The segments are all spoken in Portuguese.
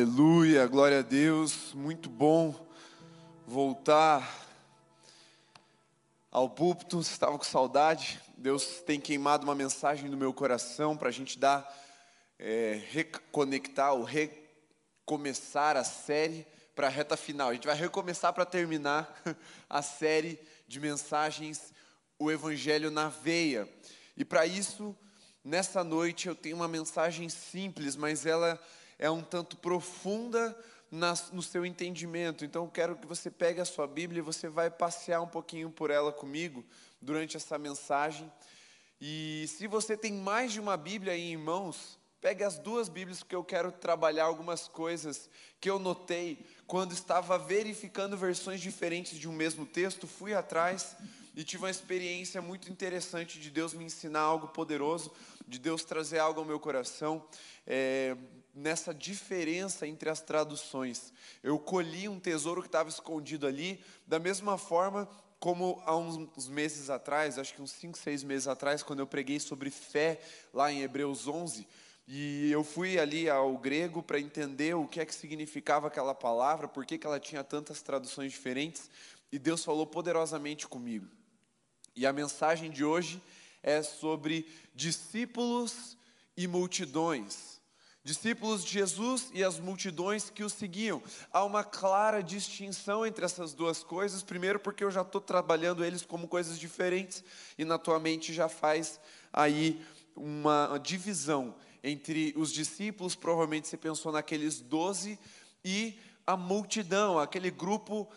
Aleluia, glória a Deus, muito bom voltar ao púlpito, estava com saudade, Deus tem queimado uma mensagem no meu coração para a gente dar, é, reconectar ou recomeçar a série para a reta final. A gente vai recomeçar para terminar a série de mensagens, o Evangelho na Veia. E para isso, nessa noite eu tenho uma mensagem simples, mas ela é um tanto profunda no seu entendimento. Então, eu quero que você pegue a sua Bíblia e você vai passear um pouquinho por ela comigo durante essa mensagem. E se você tem mais de uma Bíblia aí em mãos, pegue as duas Bíblias, porque eu quero trabalhar algumas coisas que eu notei quando estava verificando versões diferentes de um mesmo texto. Fui atrás e tive uma experiência muito interessante de Deus me ensinar algo poderoso, de Deus trazer algo ao meu coração. É, nessa diferença entre as traduções. Eu colhi um tesouro que estava escondido ali, da mesma forma como há uns meses atrás, acho que uns 5, 6 meses atrás, quando eu preguei sobre fé lá em Hebreus 11, e eu fui ali ao grego para entender o que é que significava aquela palavra, por que, ela tinha tantas traduções diferentes, e Deus falou poderosamente comigo. E a mensagem de hoje é sobre discípulos e multidões discípulos de Jesus e as multidões que o seguiam. Há uma clara distinção entre essas duas coisas. Primeiro, porque eu já estou trabalhando eles como coisas diferentes, e na tua mente já faz aí uma divisão entre os discípulos, provavelmente você pensou naqueles doze, e a multidão, aquele grupo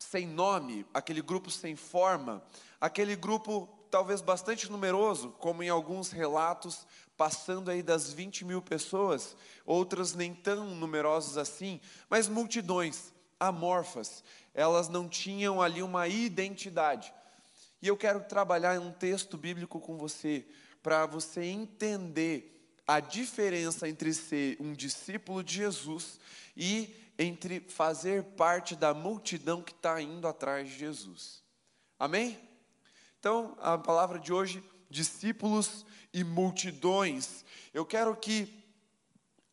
sem nome, aquele grupo sem forma, aquele grupo talvez bastante numeroso, como em alguns relatos, passando aí das 20 mil pessoas, outras nem tão numerosas assim, mas multidões amorfas, elas não tinham ali uma identidade. E eu quero trabalhar um texto bíblico com você, para você entender a diferença entre ser um discípulo de Jesus e entre fazer parte da multidão que está indo atrás de Jesus. Amém? Então, a palavra de hoje, discípulos e multidões. Eu quero que,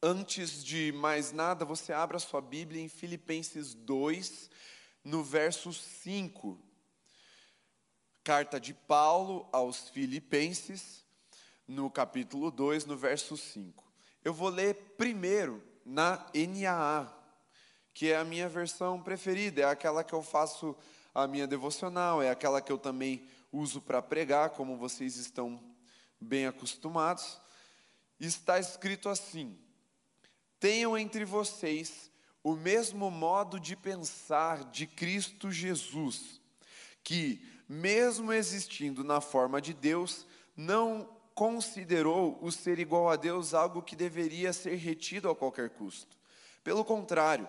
antes de mais nada, você abra sua Bíblia em Filipenses 2, no verso 5. Carta de Paulo aos Filipenses, no capítulo 2, no verso 5. Eu vou ler primeiro na NAA, que é a minha versão preferida, é aquela que eu faço a minha devocional, é aquela que eu também uso para pregar, como vocês estão bem acostumados. Está escrito assim: Tenham entre vocês o mesmo modo de pensar de Cristo Jesus, que, mesmo existindo na forma de Deus, não considerou o ser igual a Deus algo que deveria ser retido a qualquer custo. Pelo contrário,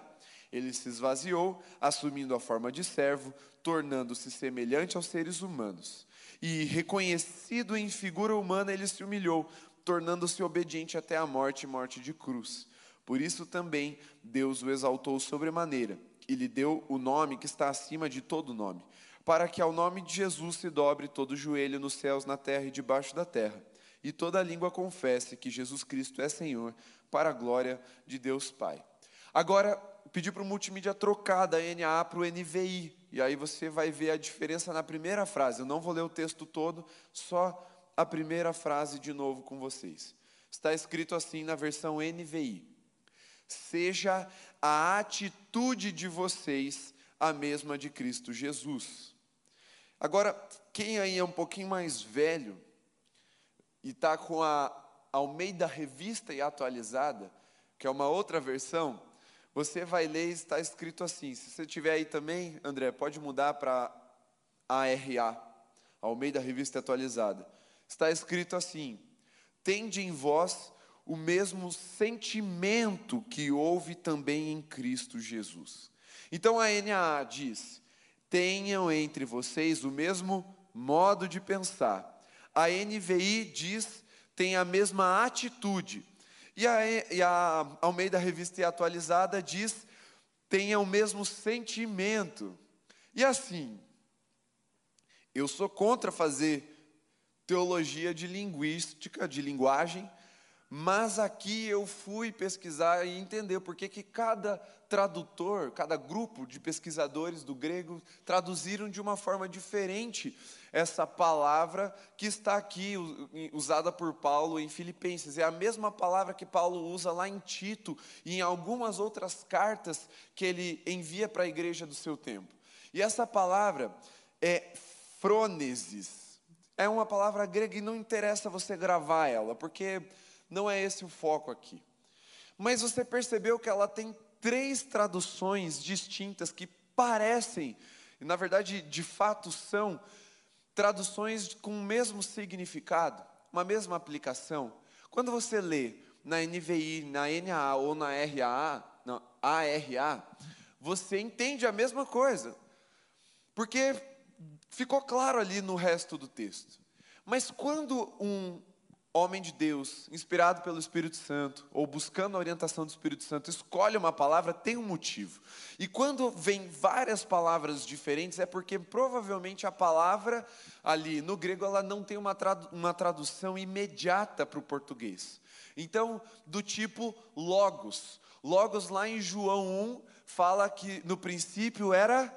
ele se esvaziou, assumindo a forma de servo, tornando-se semelhante aos seres humanos. E, reconhecido em figura humana, ele se humilhou, tornando-se obediente até a morte morte de cruz. Por isso também Deus o exaltou sobremaneira e lhe deu o nome que está acima de todo nome, para que ao nome de Jesus se dobre todo joelho nos céus, na terra e debaixo da terra, e toda língua confesse que Jesus Cristo é Senhor, para a glória de Deus Pai. Agora, pedi para o multimídia trocar da NA para o NVI. E aí você vai ver a diferença na primeira frase. Eu não vou ler o texto todo, só a primeira frase de novo com vocês. Está escrito assim na versão NVI: Seja a atitude de vocês a mesma de Cristo Jesus. Agora, quem aí é um pouquinho mais velho e está com a Almeida Revista e Atualizada, que é uma outra versão, você vai ler e está escrito assim. Se você tiver aí também, André, pode mudar para ARA, Almeida Revista Atualizada. Está escrito assim: Tende em vós o mesmo sentimento que houve também em Cristo Jesus. Então a NAA diz: tenham entre vocês o mesmo modo de pensar. A NVI diz: tem a mesma atitude. E a, e a Almeida Revista e Atualizada diz: tenha o mesmo sentimento. E assim, eu sou contra fazer teologia de linguística, de linguagem, Mas aqui eu fui pesquisar e entender por que cada tradutor, cada grupo de pesquisadores do grego traduziram de uma forma diferente essa palavra que está aqui usada por Paulo em Filipenses. É a mesma palavra que Paulo usa lá em Tito e em algumas outras cartas que ele envia para a igreja do seu tempo. E essa palavra é frônesis. É uma palavra grega e não interessa você gravar ela, porque não é esse o foco aqui. Mas você percebeu que ela tem três traduções distintas que parecem, na verdade de fato são, traduções com o mesmo significado, uma mesma aplicação. Quando você lê na NVI, na NAA ou na RAA, na ARA, você entende a mesma coisa. Porque ficou claro ali no resto do texto. Mas quando um homem de Deus, inspirado pelo Espírito Santo, ou buscando a orientação do Espírito Santo, escolhe uma palavra, tem um motivo. E quando vem várias palavras diferentes, é porque provavelmente a palavra ali no grego ela não tem uma, uma tradução imediata para o português. Então, do tipo logos. Logos lá em João 1 fala que no princípio era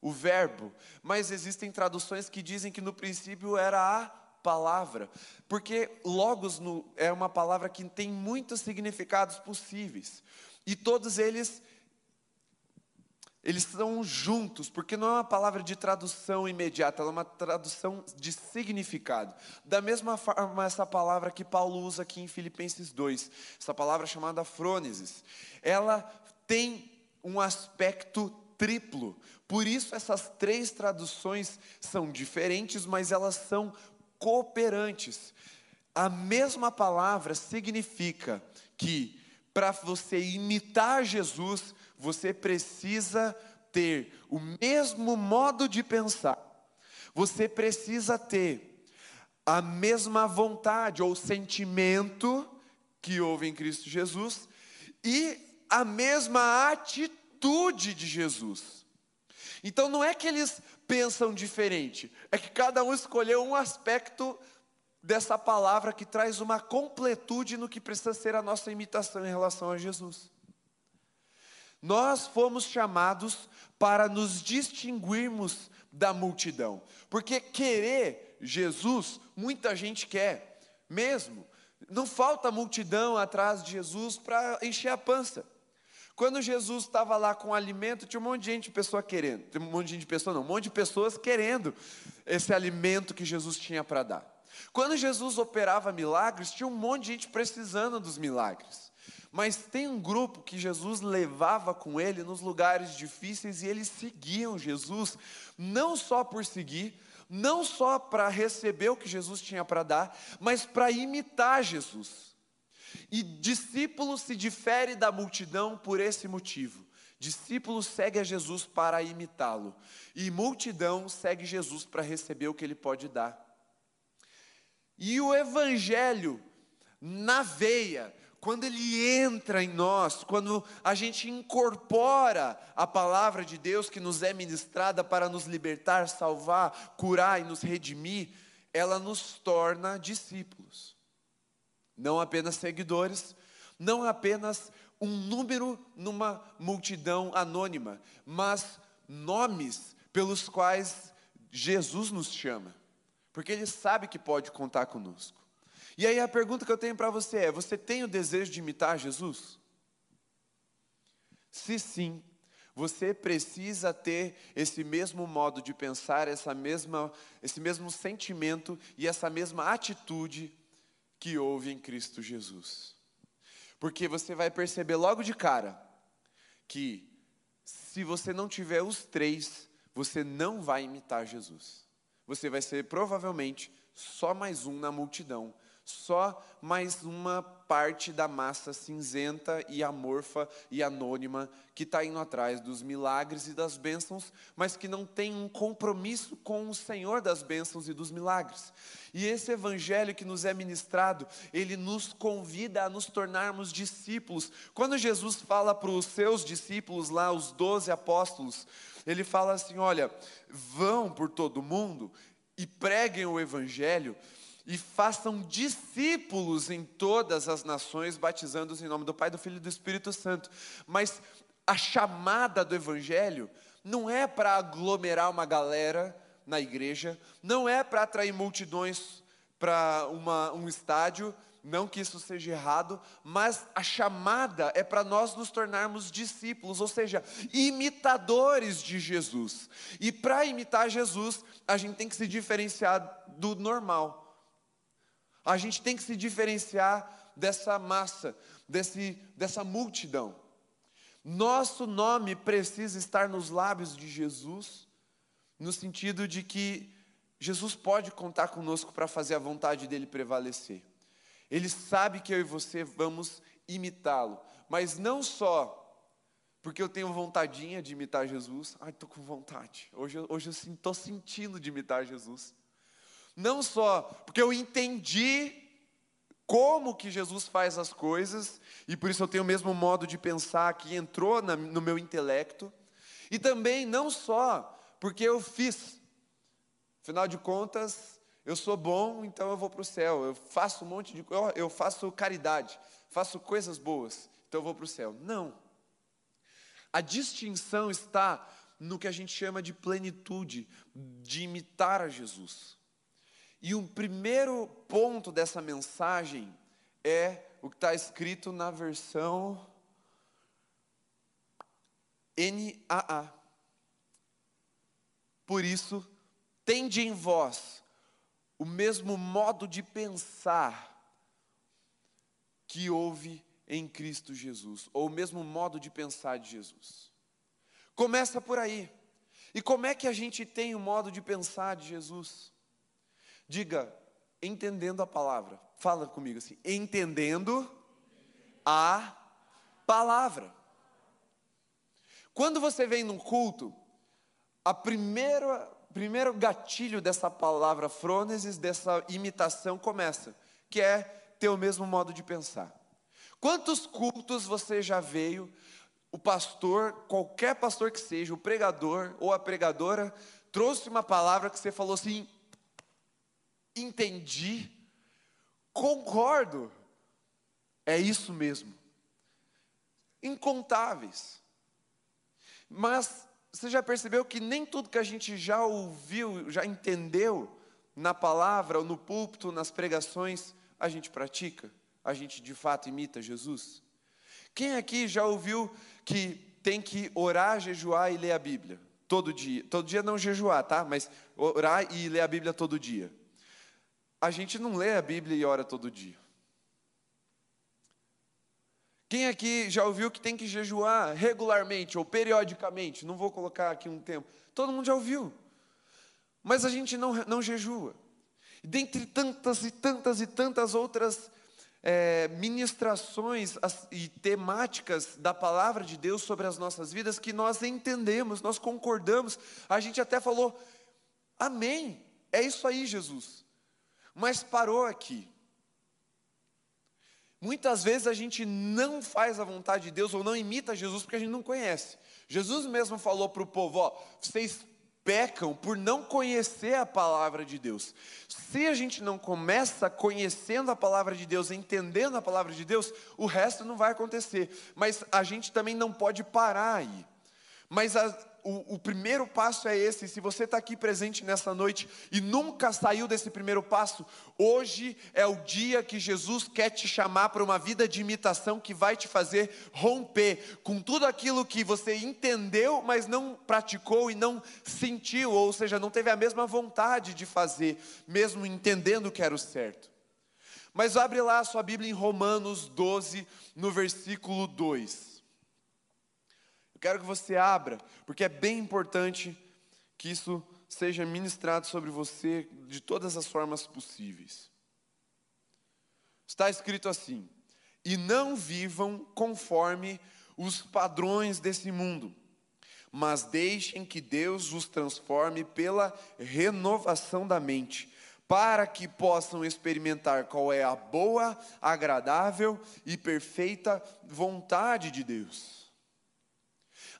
o verbo, mas existem traduções que dizem que no princípio era a palavra, porque logos no, é uma palavra que tem muitos significados possíveis, e todos eles eles estão juntos, porque não é uma palavra de tradução imediata, ela é uma tradução de significado. Da mesma forma, essa palavra que Paulo usa aqui em Filipenses 2, essa palavra chamada frônesis, ela tem um aspecto triplo. Por isso, essas três traduções são diferentes, mas elas são cooperantes. A mesma palavra significa que para você imitar Jesus, você precisa ter o mesmo modo de pensar, você precisa ter a mesma vontade ou sentimento que houve em Cristo Jesus e a mesma atitude de Jesus. Então não é que eles pensam diferente. É que cada um escolheu um aspecto dessa palavra que traz uma completude no que precisa ser a nossa imitação em relação a Jesus. Nós fomos chamados para nos distinguirmos da multidão, porque querer Jesus, muita gente quer, mesmo. Não falta multidão atrás de Jesus para encher a pança. Quando Jesus estava lá com alimento, tinha um monte de gente, pessoa querendo, um monte de gente, pessoa não, um monte de pessoas querendo esse alimento que Jesus tinha para dar. Quando Jesus operava milagres, tinha um monte de gente precisando dos milagres. Mas tem um grupo que Jesus levava com ele nos lugares difíceis e eles seguiam Jesus, não só por seguir, não só para receber o que Jesus tinha para dar, mas para imitar Jesus. E discípulo se difere da multidão por esse motivo. Discípulo segue a Jesus para imitá-lo, e multidão segue Jesus para receber o que ele pode dar. E o Evangelho, na veia, quando ele entra em nós, quando a gente incorpora a palavra de Deus que nos é ministrada para nos libertar, salvar, curar e nos redimir, ela nos torna discípulos não apenas seguidores, não apenas um número numa multidão anônima, mas nomes pelos quais Jesus nos chama, porque Ele sabe que pode contar conosco. E aí a pergunta que eu tenho para você é: você tem o desejo de imitar Jesus? Se sim, você precisa ter esse mesmo modo de pensar, essa mesma, esse mesmo sentimento e essa mesma atitude que houve em Cristo Jesus. Porque você vai perceber logo de cara que se você não tiver os três, você não vai imitar Jesus. Você vai ser provavelmente só mais um na multidão, só mais uma parte da massa cinzenta e amorfa e anônima que está indo atrás dos milagres e das bênçãos, mas que não tem um compromisso com o Senhor das bênçãos e dos milagres. E esse evangelho que nos é ministrado, ele nos convida a nos tornarmos discípulos. Quando Jesus fala para os seus discípulos lá, os doze apóstolos, ele fala assim: olha, vão por todo mundo e preguem o evangelho e façam discípulos em todas as nações, batizando-os em nome do Pai, do Filho e do Espírito Santo. Mas a chamada do Evangelho não é para aglomerar uma galera na igreja, não é para atrair multidões para um estádio, não que isso seja errado, mas a chamada é para nós nos tornarmos discípulos, ou seja, imitadores de Jesus. E para imitar Jesus, a gente tem que se diferenciar do normal. A gente tem que se diferenciar dessa massa, desse, dessa multidão. Nosso nome precisa estar nos lábios de Jesus, no sentido de que Jesus pode contar conosco para fazer a vontade dele prevalecer. Ele sabe que eu e você vamos imitá-lo, mas não só porque eu tenho vontadinha de imitar Jesus. Ai, estou com vontade. Hoje, hoje eu estou sentindo de imitar Jesus. Não só porque eu entendi como que Jesus faz as coisas, e por isso eu tenho o mesmo modo de pensar que entrou na, no meu intelecto, e também não só porque eu fiz, afinal de contas, eu sou bom, então eu vou para o céu, eu faço um monte de coisa, eu faço caridade, faço coisas boas, então eu vou para o céu. Não. A distinção está no que a gente chama de plenitude, de imitar a Jesus. E um primeiro ponto dessa mensagem é o que está escrito na versão NAA. Por isso, tende em vós o mesmo modo de pensar que houve em Cristo Jesus, ou o mesmo modo de pensar de Jesus. Começa por aí. E como é que a gente tem o modo de pensar de Jesus? Diga, entendendo a palavra. Fala comigo assim, entendendo a palavra. Quando você vem num culto, a primeira primeiro gatilho dessa palavra frônesis, dessa imitação começa, que é ter o mesmo modo de pensar. Quantos cultos você já veio, o pastor, qualquer pastor que seja, o pregador ou a pregadora, trouxe uma palavra que você falou assim: entendi, concordo, é isso mesmo. Incontáveis. Mas você já percebeu que nem tudo que a gente já ouviu, já entendeu na palavra, ou no púlpito, nas pregações, a gente pratica? A gente de fato imita Jesus? Quem aqui já ouviu que tem que orar, jejuar e ler a Bíblia? Todo dia. Todo dia não jejuar, tá? Mas orar e ler a Bíblia todo dia a gente não lê a Bíblia e ora todo dia. Quem aqui já ouviu que tem que jejuar regularmente ou periodicamente? Não vou colocar aqui um tempo. Todo mundo já ouviu. Mas a gente não, não jejua. Dentre tantas e tantas e tantas outras é, ministrações e temáticas da palavra de Deus sobre as nossas vidas que nós entendemos, nós concordamos. A gente até falou, Amém. É isso aí, Jesus. Mas parou aqui. Muitas vezes a gente não faz a vontade de Deus ou não imita Jesus porque a gente não conhece. Jesus mesmo falou para o povo: ó, vocês pecam por não conhecer a palavra de Deus. Se a gente não começa conhecendo a palavra de Deus, entendendo a palavra de Deus, o resto não vai acontecer. Mas a gente também não pode parar aí. Mas a, o, o primeiro passo é esse. Se você está aqui presente nessa noite e nunca saiu desse primeiro passo, hoje é o dia que Jesus quer te chamar para uma vida de imitação que vai te fazer romper com tudo aquilo que você entendeu, mas não praticou e não sentiu, ou seja, não teve a mesma vontade de fazer, mesmo entendendo que era o certo. Mas abre lá a sua Bíblia em Romanos 12, no versículo 2. Quero que você abra, porque é bem importante que isso seja ministrado sobre você de todas as formas possíveis. Está escrito assim: e não vivam conforme os padrões desse mundo, mas deixem que Deus os transforme pela renovação da mente, para que possam experimentar qual é a boa, agradável e perfeita vontade de Deus.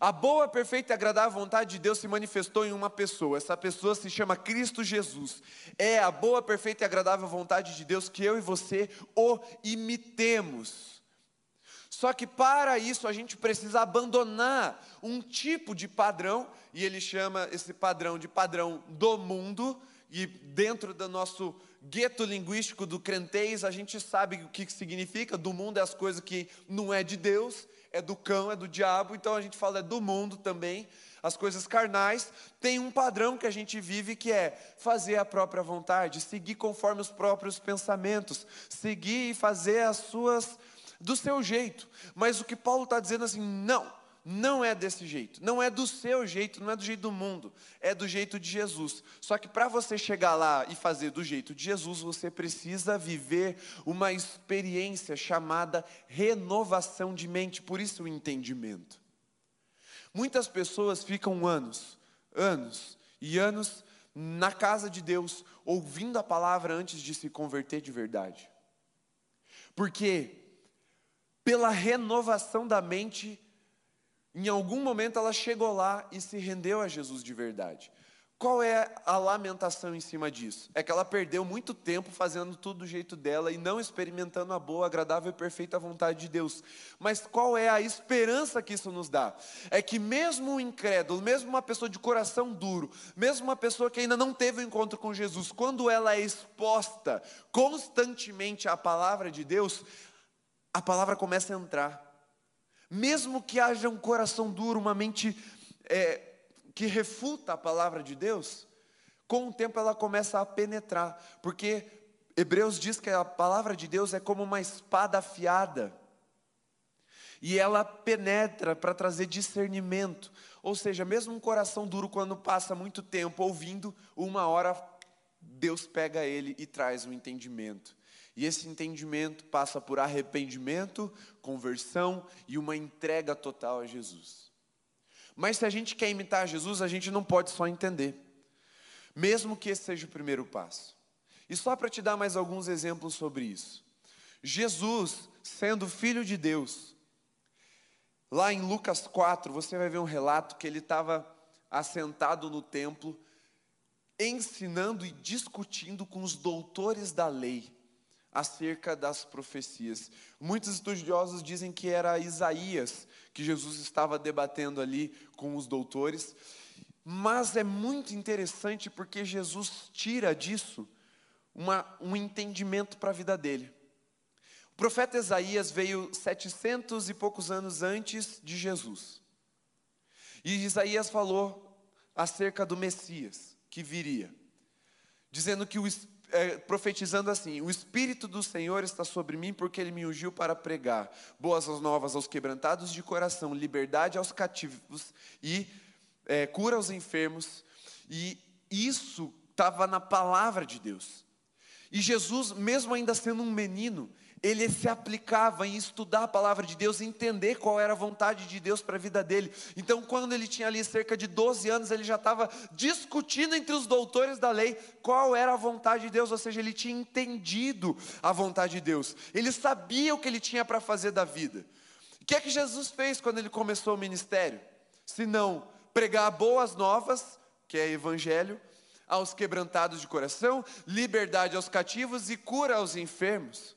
A boa, perfeita e agradável vontade de Deus se manifestou em uma pessoa. Essa pessoa se chama Cristo Jesus. É a boa, perfeita e agradável vontade de Deus que eu e você o imitemos. Só que para isso a gente precisa abandonar um tipo de padrão, e ele chama esse padrão de padrão do mundo, e dentro do nosso gueto linguístico do crentez, a gente sabe o que significa, do mundo é as coisas que não é de Deus, é do cão, é do diabo, então a gente fala é do mundo também, as coisas carnais, tem um padrão que a gente vive que é fazer a própria vontade, seguir conforme os próprios pensamentos, seguir e fazer as suas do seu jeito. Mas o que Paulo está dizendo assim, não, não é desse jeito, não é do seu jeito, não é do jeito do mundo, é do jeito de Jesus. Só que para você chegar lá e fazer do jeito de Jesus, você precisa viver uma experiência chamada renovação de mente, por isso o entendimento. Muitas pessoas ficam anos, anos e anos na casa de Deus, ouvindo a palavra antes de se converter de verdade. Porque pela renovação da mente, em algum momento ela chegou lá e se rendeu a Jesus de verdade. Qual é a lamentação em cima disso? É que ela perdeu muito tempo fazendo tudo do jeito dela e não experimentando a boa, agradável e perfeita vontade de Deus. Mas qual é a esperança que isso nos dá? É que mesmo um incrédulo, mesmo uma pessoa de coração duro, mesmo uma pessoa que ainda não teve o um encontro com Jesus, quando ela é exposta constantemente à palavra de Deus, a palavra começa a entrar mesmo que haja um coração duro, uma mente é, que refuta a palavra de Deus, com o tempo ela começa a penetrar, porque Hebreus diz que a palavra de Deus é como uma espada afiada, e ela penetra para trazer discernimento, ou seja, mesmo um coração duro, quando passa muito tempo ouvindo, uma hora Deus pega ele e traz o um entendimento. E esse entendimento passa por arrependimento, conversão e uma entrega total a Jesus. Mas se a gente quer imitar Jesus, a gente não pode só entender, mesmo que esse seja o primeiro passo. E só para te dar mais alguns exemplos sobre isso. Jesus, sendo filho de Deus, lá em Lucas 4, você vai ver um relato que ele estava assentado no templo, ensinando e discutindo com os doutores da lei acerca das profecias. Muitos estudiosos dizem que era Isaías que Jesus estava debatendo ali com os doutores, mas é muito interessante porque Jesus tira disso uma, um entendimento para a vida dele. O profeta Isaías veio setecentos e poucos anos antes de Jesus. E Isaías falou acerca do Messias que viria, dizendo que o Espírito é, profetizando assim: O Espírito do Senhor está sobre mim, porque Ele me ungiu para pregar boas novas aos quebrantados de coração, liberdade aos cativos e é, cura aos enfermos. E isso estava na palavra de Deus. E Jesus, mesmo ainda sendo um menino, ele se aplicava em estudar a palavra de Deus, entender qual era a vontade de Deus para a vida dele. Então, quando ele tinha ali cerca de 12 anos, ele já estava discutindo entre os doutores da lei qual era a vontade de Deus, ou seja, ele tinha entendido a vontade de Deus, ele sabia o que ele tinha para fazer da vida. O que é que Jesus fez quando ele começou o ministério? Se não pregar boas novas, que é evangelho, aos quebrantados de coração, liberdade aos cativos e cura aos enfermos.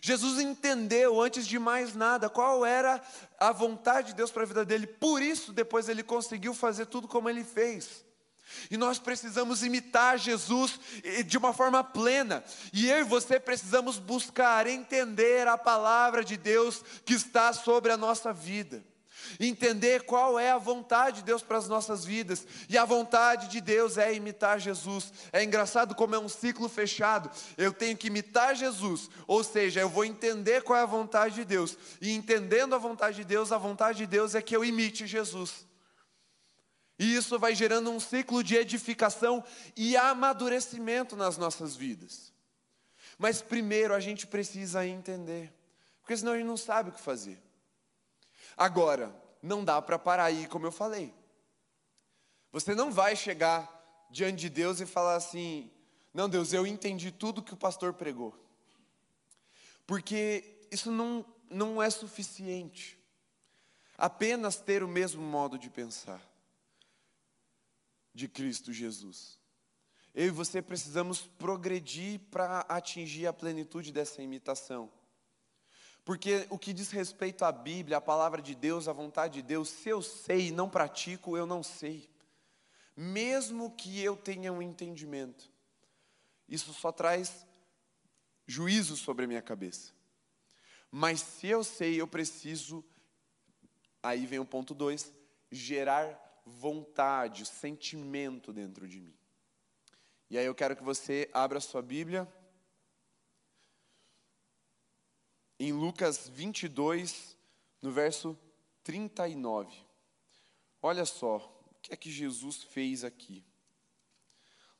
Jesus entendeu, antes de mais nada, qual era a vontade de Deus para a vida dele, por isso, depois ele conseguiu fazer tudo como ele fez. E nós precisamos imitar Jesus de uma forma plena, e eu e você precisamos buscar entender a palavra de Deus que está sobre a nossa vida entender qual é a vontade de Deus para as nossas vidas. E a vontade de Deus é imitar Jesus. É engraçado como é um ciclo fechado. Eu tenho que imitar Jesus, ou seja, eu vou entender qual é a vontade de Deus. E entendendo a vontade de Deus, a vontade de Deus é que eu imite Jesus. E isso vai gerando um ciclo de edificação e amadurecimento nas nossas vidas. Mas primeiro a gente precisa entender, porque senão a gente não sabe o que fazer. Agora, não dá para parar aí, como eu falei. Você não vai chegar diante de Deus e falar assim: não, Deus, eu entendi tudo que o pastor pregou. Porque isso não, não é suficiente. apenas ter o mesmo modo de pensar de Cristo Jesus. Eu e você precisamos progredir para atingir a plenitude dessa imitação. Porque o que diz respeito à Bíblia, à palavra de Deus, à vontade de Deus, se eu sei e não pratico, eu não sei. Mesmo que eu tenha um entendimento, isso só traz juízo sobre a minha cabeça. Mas se eu sei, eu preciso, aí vem o ponto 2, gerar vontade, sentimento dentro de mim. E aí eu quero que você abra sua Bíblia em Lucas 22, no verso 39. Olha só, o que é que Jesus fez aqui?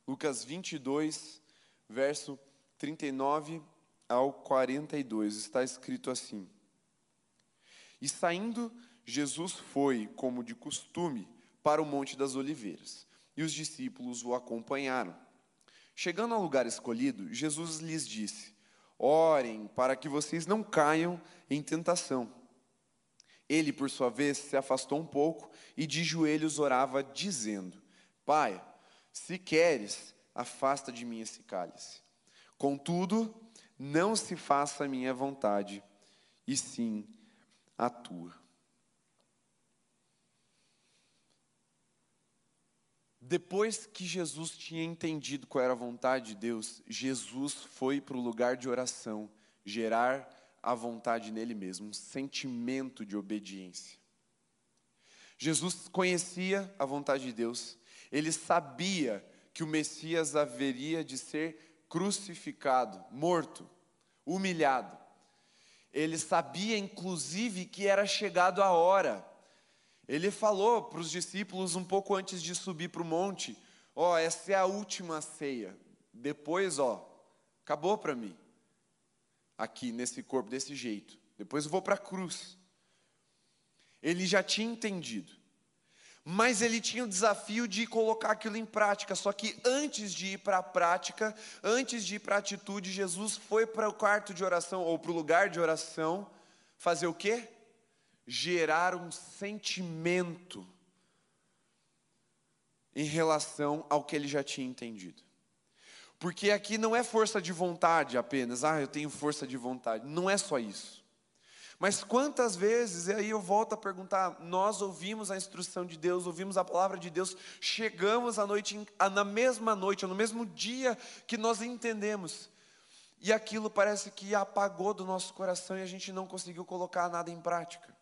Lucas 22, verso 39 ao 42, está escrito assim: E saindo, Jesus foi, como de costume, para o Monte das Oliveiras, e os discípulos o acompanharam. Chegando ao lugar escolhido, Jesus lhes disse: Orem para que vocês não caiam em tentação. Ele, por sua vez, se afastou um pouco e de joelhos orava, dizendo: Pai, se queres, afasta de mim esse cálice. Contudo, não se faça a minha vontade, e sim a tua. Depois que Jesus tinha entendido qual era a vontade de Deus, Jesus foi para o lugar de oração, gerar a vontade nele mesmo, um sentimento de obediência. Jesus conhecia a vontade de Deus, ele sabia que o Messias haveria de ser crucificado, morto, humilhado. Ele sabia, inclusive, que era chegado a hora ele falou para os discípulos um pouco antes de subir para o monte: Ó, oh, essa é a última ceia. Depois, ó, acabou para mim. Aqui nesse corpo, desse jeito. Depois eu vou para a cruz. Ele já tinha entendido. Mas ele tinha o desafio de colocar aquilo em prática. Só que antes de ir para a prática, antes de ir para a atitude, Jesus foi para o quarto de oração, ou para o lugar de oração, fazer o quê? Gerar um sentimento em relação ao que ele já tinha entendido. Porque aqui não é força de vontade apenas, ah, eu tenho força de vontade. Não é só isso. Mas quantas vezes, e aí eu volto a perguntar, nós ouvimos a instrução de Deus, ouvimos a palavra de Deus, chegamos à noite, na mesma noite, no mesmo dia que nós entendemos, e aquilo parece que apagou do nosso coração e a gente não conseguiu colocar nada em prática.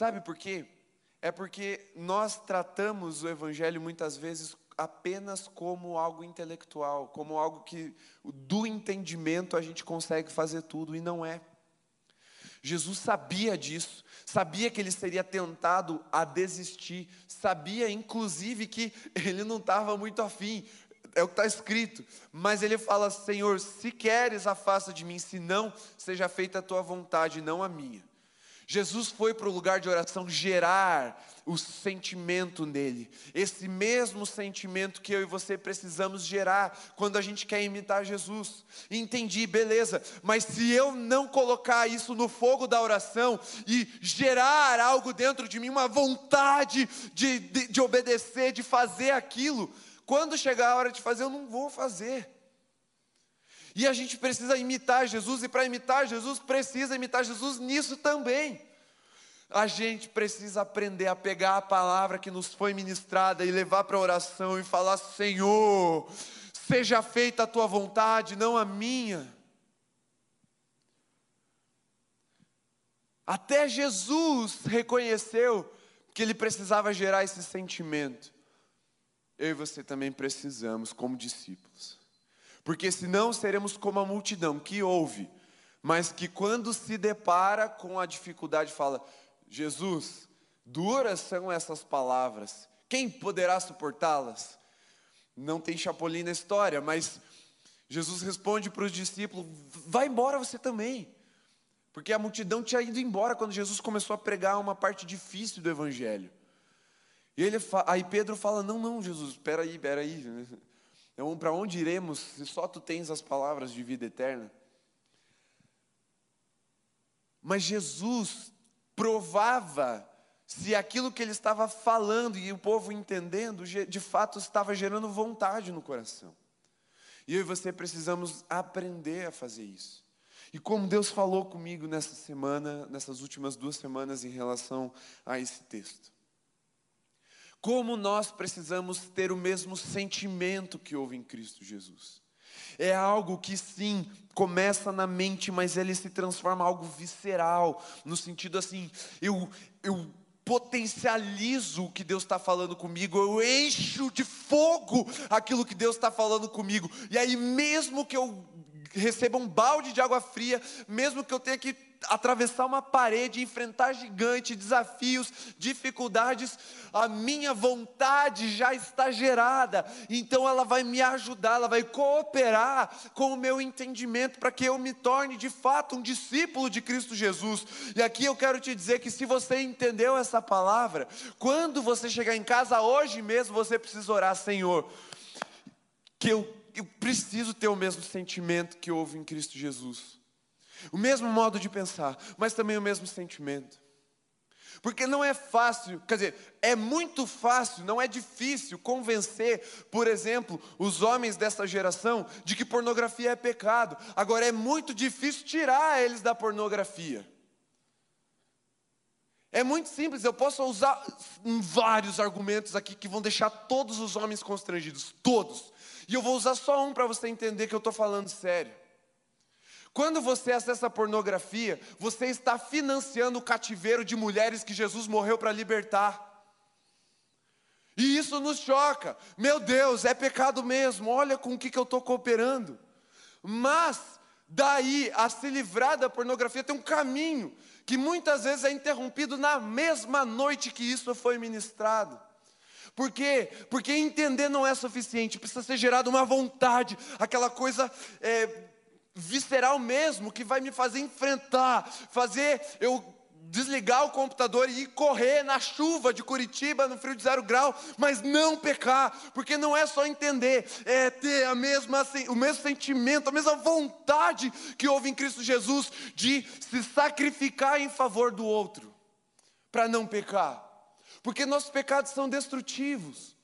Sabe por quê? É porque nós tratamos o Evangelho muitas vezes apenas como algo intelectual, como algo que do entendimento a gente consegue fazer tudo, e não é. Jesus sabia disso, sabia que ele seria tentado a desistir, sabia inclusive que ele não estava muito afim, é o que está escrito, mas ele fala: Senhor, se queres, afasta de mim, se não, seja feita a tua vontade, não a minha. Jesus foi para o lugar de oração gerar o sentimento nele, esse mesmo sentimento que eu e você precisamos gerar quando a gente quer imitar Jesus. Entendi, beleza, mas se eu não colocar isso no fogo da oração e gerar algo dentro de mim, uma vontade de, de, de obedecer, de fazer aquilo, quando chegar a hora de fazer, eu não vou fazer. E a gente precisa imitar Jesus, e para imitar Jesus, precisa imitar Jesus nisso também. A gente precisa aprender a pegar a palavra que nos foi ministrada e levar para a oração e falar: Senhor, seja feita a tua vontade, não a minha. Até Jesus reconheceu que ele precisava gerar esse sentimento. Eu e você também precisamos, como discípulos. Porque senão seremos como a multidão que ouve, mas que quando se depara com a dificuldade fala: Jesus, duras são essas palavras, quem poderá suportá-las? Não tem chapolim na história, mas Jesus responde para os discípulos: vai embora você também. Porque a multidão tinha ido embora quando Jesus começou a pregar uma parte difícil do Evangelho. E ele, aí Pedro fala: Não, não, Jesus, espera aí, espera aí. Então, para onde iremos se só tu tens as palavras de vida eterna? Mas Jesus provava se aquilo que ele estava falando e o povo entendendo, de fato estava gerando vontade no coração. E eu e você precisamos aprender a fazer isso. E como Deus falou comigo nessa semana, nessas últimas duas semanas em relação a esse texto. Como nós precisamos ter o mesmo sentimento que houve em Cristo Jesus. É algo que sim, começa na mente, mas ele se transforma em algo visceral, no sentido assim, eu, eu potencializo o que Deus está falando comigo, eu encho de fogo aquilo que Deus está falando comigo, e aí, mesmo que eu receba um balde de água fria, mesmo que eu tenha que atravessar uma parede, enfrentar gigantes, desafios, dificuldades, a minha vontade já está gerada, então ela vai me ajudar, ela vai cooperar com o meu entendimento para que eu me torne de fato um discípulo de Cristo Jesus. E aqui eu quero te dizer que se você entendeu essa palavra, quando você chegar em casa hoje mesmo, você precisa orar, Senhor, que eu, eu preciso ter o mesmo sentimento que houve em Cristo Jesus o mesmo modo de pensar, mas também o mesmo sentimento. Porque não é fácil, quer dizer, é muito fácil, não é difícil convencer, por exemplo, os homens dessa geração de que pornografia é pecado. Agora é muito difícil tirar eles da pornografia. É muito simples, eu posso usar vários argumentos aqui que vão deixar todos os homens constrangidos, todos. E eu vou usar só um para você entender que eu estou falando sério. Quando você acessa a pornografia, você está financiando o cativeiro de mulheres que Jesus morreu para libertar. E isso nos choca. Meu Deus, é pecado mesmo. Olha com o que, que eu estou cooperando. Mas, daí a se livrar da pornografia tem um caminho que muitas vezes é interrompido na mesma noite que isso foi ministrado. Por quê? Porque entender não é suficiente, precisa ser gerada uma vontade, aquela coisa é, visceral mesmo, que vai me fazer enfrentar, fazer eu desligar o computador e ir correr na chuva de Curitiba, no frio de zero grau, mas não pecar, porque não é só entender, é ter a mesma, o mesmo sentimento, a mesma vontade que houve em Cristo Jesus de se sacrificar em favor do outro, para não pecar, porque nossos pecados são destrutivos.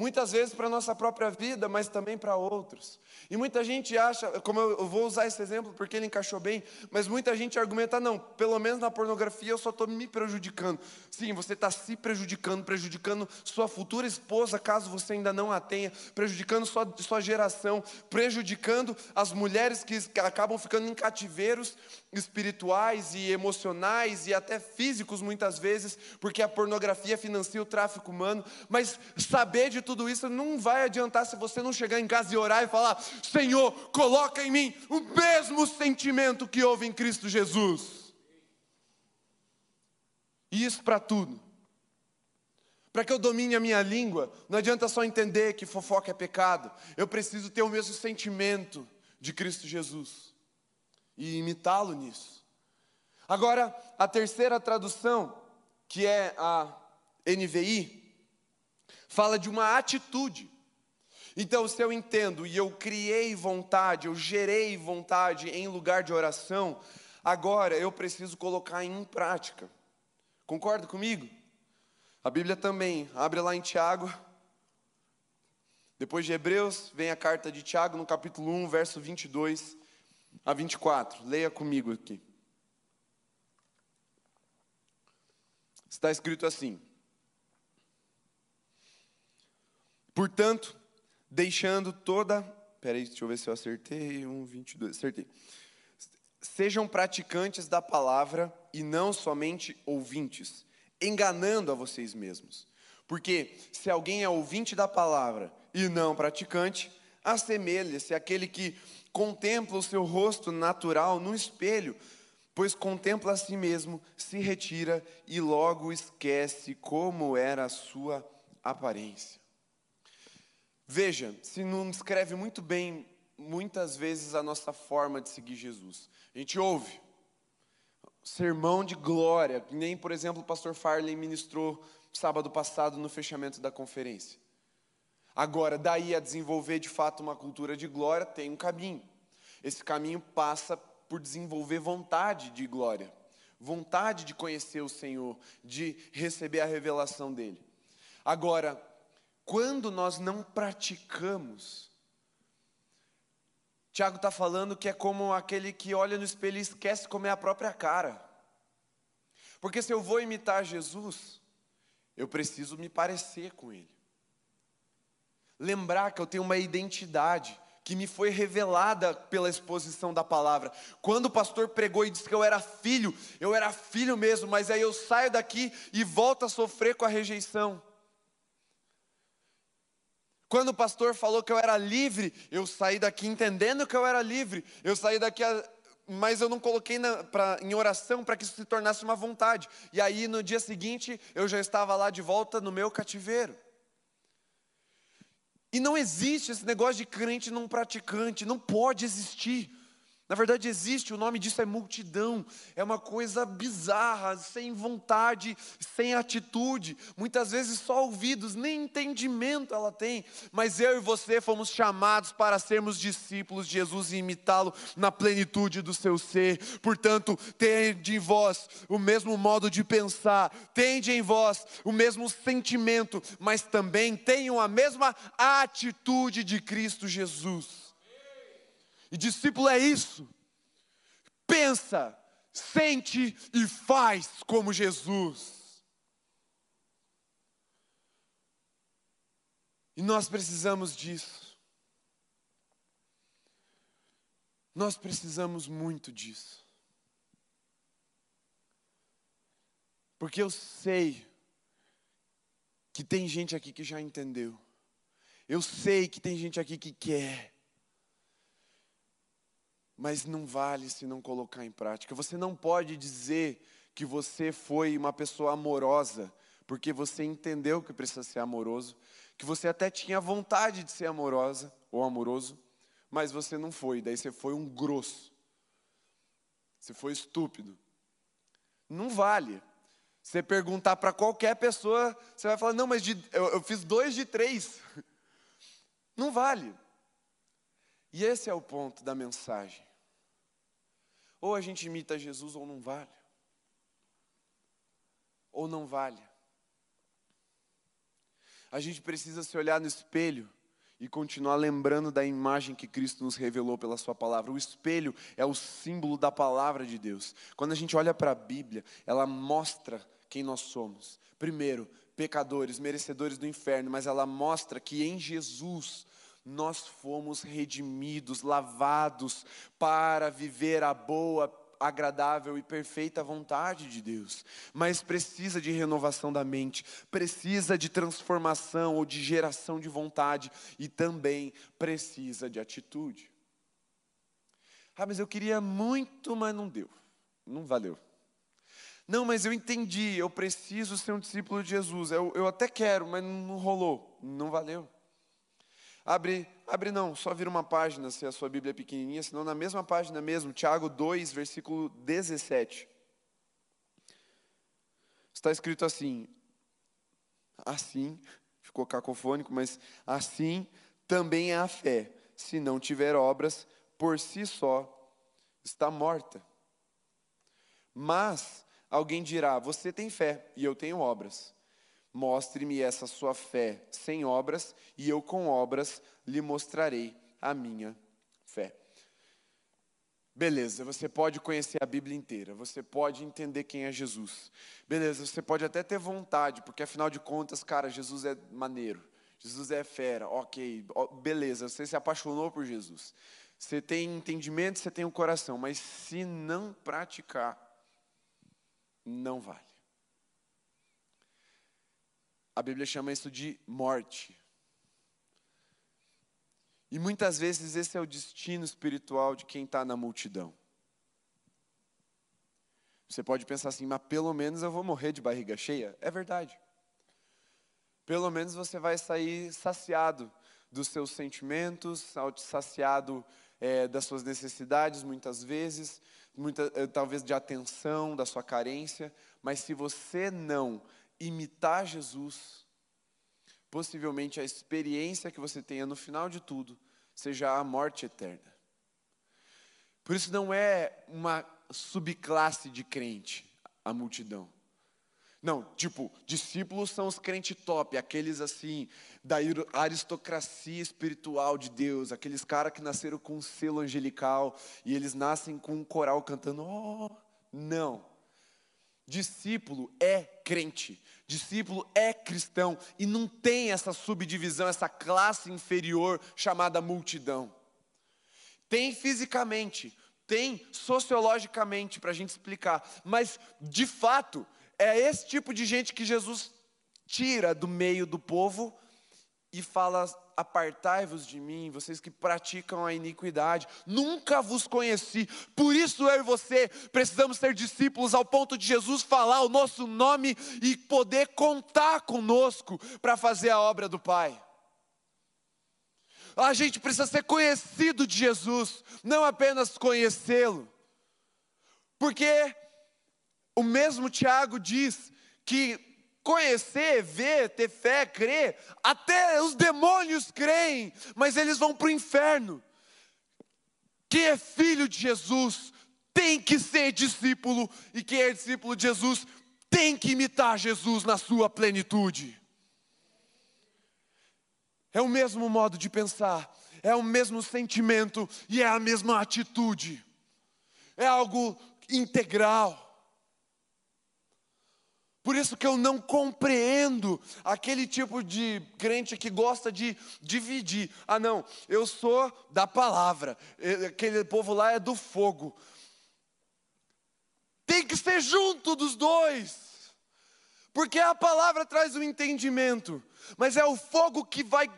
Muitas vezes para a nossa própria vida, mas também para outros. E muita gente acha, como eu vou usar esse exemplo porque ele encaixou bem, mas muita gente argumenta, não, pelo menos na pornografia eu só estou me prejudicando. Sim, você está se prejudicando, prejudicando sua futura esposa, caso você ainda não a tenha, prejudicando sua, sua geração, prejudicando as mulheres que acabam ficando em cativeiros espirituais e emocionais e até físicos muitas vezes, porque a pornografia financia o tráfico humano, mas saber de tudo isso não vai adiantar se você não chegar em casa e orar e falar: Senhor, coloca em mim o mesmo sentimento que houve em Cristo Jesus. E isso para tudo. Para que eu domine a minha língua, não adianta só entender que fofoca é pecado, eu preciso ter o mesmo sentimento de Cristo Jesus e imitá-lo nisso. Agora, a terceira tradução, que é a NVI, fala de uma atitude. Então, se eu entendo e eu criei vontade, eu gerei vontade em lugar de oração, agora eu preciso colocar em prática. Concorda comigo? A Bíblia também, abre lá em Tiago. Depois de Hebreus, vem a carta de Tiago no capítulo 1, verso 22 a 24. Leia comigo aqui. Está escrito assim: Portanto, deixando toda. Peraí, deixa eu ver se eu acertei. 1, 22. Acertei. Sejam praticantes da palavra e não somente ouvintes, enganando a vocês mesmos. Porque se alguém é ouvinte da palavra e não praticante, assemelha-se àquele que contempla o seu rosto natural no espelho, pois contempla a si mesmo, se retira e logo esquece como era a sua aparência. Veja, se não descreve muito bem, muitas vezes, a nossa forma de seguir Jesus. A gente ouve sermão de glória, nem, por exemplo, o pastor Farley ministrou sábado passado no fechamento da conferência. Agora, daí a desenvolver de fato uma cultura de glória, tem um caminho. Esse caminho passa por desenvolver vontade de glória, vontade de conhecer o Senhor, de receber a revelação dele. Agora, quando nós não praticamos, Tiago está falando que é como aquele que olha no espelho e esquece como é a própria cara. Porque se eu vou imitar Jesus, eu preciso me parecer com Ele. Lembrar que eu tenho uma identidade que me foi revelada pela exposição da palavra. Quando o pastor pregou e disse que eu era filho, eu era filho mesmo, mas aí eu saio daqui e volto a sofrer com a rejeição. Quando o pastor falou que eu era livre, eu saí daqui entendendo que eu era livre. Eu saí daqui, mas eu não coloquei na, pra, em oração para que isso se tornasse uma vontade. E aí no dia seguinte eu já estava lá de volta no meu cativeiro. E não existe esse negócio de crente não praticante, não pode existir. Na verdade, existe, o nome disso é multidão, é uma coisa bizarra, sem vontade, sem atitude, muitas vezes só ouvidos, nem entendimento ela tem, mas eu e você fomos chamados para sermos discípulos de Jesus e imitá-lo na plenitude do seu ser, portanto, tende em vós o mesmo modo de pensar, tende em vós o mesmo sentimento, mas também tenham a mesma atitude de Cristo Jesus. E discípulo é isso. Pensa, sente e faz como Jesus. E nós precisamos disso. Nós precisamos muito disso. Porque eu sei que tem gente aqui que já entendeu. Eu sei que tem gente aqui que quer mas não vale se não colocar em prática. Você não pode dizer que você foi uma pessoa amorosa, porque você entendeu que precisa ser amoroso, que você até tinha vontade de ser amorosa ou amoroso, mas você não foi, daí você foi um grosso. Você foi estúpido. Não vale. Você perguntar para qualquer pessoa, você vai falar: não, mas de, eu, eu fiz dois de três. Não vale. E esse é o ponto da mensagem. Ou a gente imita Jesus ou não vale. Ou não vale. A gente precisa se olhar no espelho e continuar lembrando da imagem que Cristo nos revelou pela Sua palavra. O espelho é o símbolo da palavra de Deus. Quando a gente olha para a Bíblia, ela mostra quem nós somos. Primeiro, pecadores, merecedores do inferno, mas ela mostra que em Jesus nós fomos redimidos, lavados para viver a boa, agradável e perfeita vontade de Deus, mas precisa de renovação da mente, precisa de transformação ou de geração de vontade e também precisa de atitude. Ah, mas eu queria muito, mas não deu, não valeu. Não, mas eu entendi, eu preciso ser um discípulo de Jesus. Eu, eu até quero, mas não rolou, não valeu. Abre, abre não, só vira uma página se a sua Bíblia é pequenininha, senão na mesma página mesmo, Tiago 2, versículo 17. Está escrito assim, assim, ficou cacofônico, mas assim também é a fé. Se não tiver obras, por si só está morta. Mas alguém dirá: Você tem fé e eu tenho obras. Mostre-me essa sua fé sem obras, e eu com obras lhe mostrarei a minha fé. Beleza, você pode conhecer a Bíblia inteira, você pode entender quem é Jesus. Beleza, você pode até ter vontade, porque afinal de contas, cara, Jesus é maneiro, Jesus é fera, ok, beleza, você se apaixonou por Jesus. Você tem entendimento, você tem o um coração, mas se não praticar, não vale. A Bíblia chama isso de morte. E muitas vezes esse é o destino espiritual de quem está na multidão. Você pode pensar assim, mas pelo menos eu vou morrer de barriga cheia. É verdade. Pelo menos você vai sair saciado dos seus sentimentos, saciado é, das suas necessidades, muitas vezes, muita, é, talvez de atenção, da sua carência. Mas se você não imitar Jesus, possivelmente a experiência que você tenha no final de tudo seja a morte eterna. Por isso não é uma subclasse de crente. a multidão. Não, tipo, discípulos são os crentes top, aqueles assim, da aristocracia espiritual de Deus, aqueles caras que nasceram com um selo angelical e eles nascem com um coral cantando, oh, não. Discípulo é crente, discípulo é cristão e não tem essa subdivisão, essa classe inferior chamada multidão. Tem fisicamente, tem sociologicamente para a gente explicar, mas de fato é esse tipo de gente que Jesus tira do meio do povo e fala: Apartai-vos de mim, vocês que praticam a iniquidade, nunca vos conheci. Por isso eu e você precisamos ser discípulos ao ponto de Jesus falar o nosso nome e poder contar conosco para fazer a obra do Pai. A gente precisa ser conhecido de Jesus, não apenas conhecê-lo. Porque o mesmo Tiago diz que conhecer, ver, ter fé, crer, até os demônios creem, mas eles vão para o inferno. Quem é filho de Jesus tem que ser discípulo, e quem é discípulo de Jesus tem que imitar Jesus na sua plenitude. É o mesmo modo de pensar, é o mesmo sentimento e é a mesma atitude. É algo integral. Por isso que eu não compreendo aquele tipo de crente que gosta de dividir. Ah, não, eu sou da palavra, aquele povo lá é do fogo. Tem que ser junto dos dois, porque a palavra traz o entendimento, mas é o fogo que vai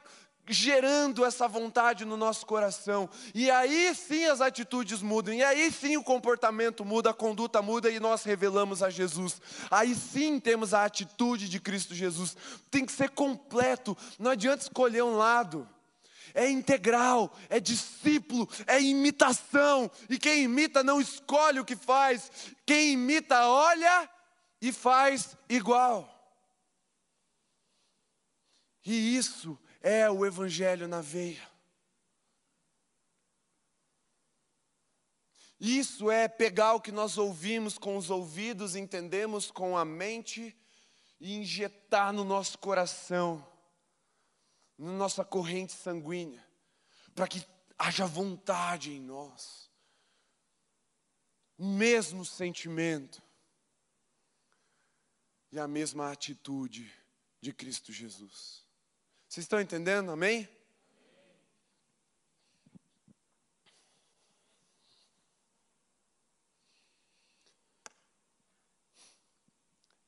gerando essa vontade no nosso coração. E aí sim as atitudes mudam, e aí sim o comportamento muda, a conduta muda e nós revelamos a Jesus. Aí sim temos a atitude de Cristo Jesus. Tem que ser completo, não adianta escolher um lado. É integral, é discípulo, é imitação. E quem imita não escolhe o que faz, quem imita olha e faz igual. E isso é o Evangelho na veia. Isso é pegar o que nós ouvimos com os ouvidos, entendemos com a mente e injetar no nosso coração, na nossa corrente sanguínea, para que haja vontade em nós, o mesmo sentimento e a mesma atitude de Cristo Jesus. Vocês estão entendendo? Amém?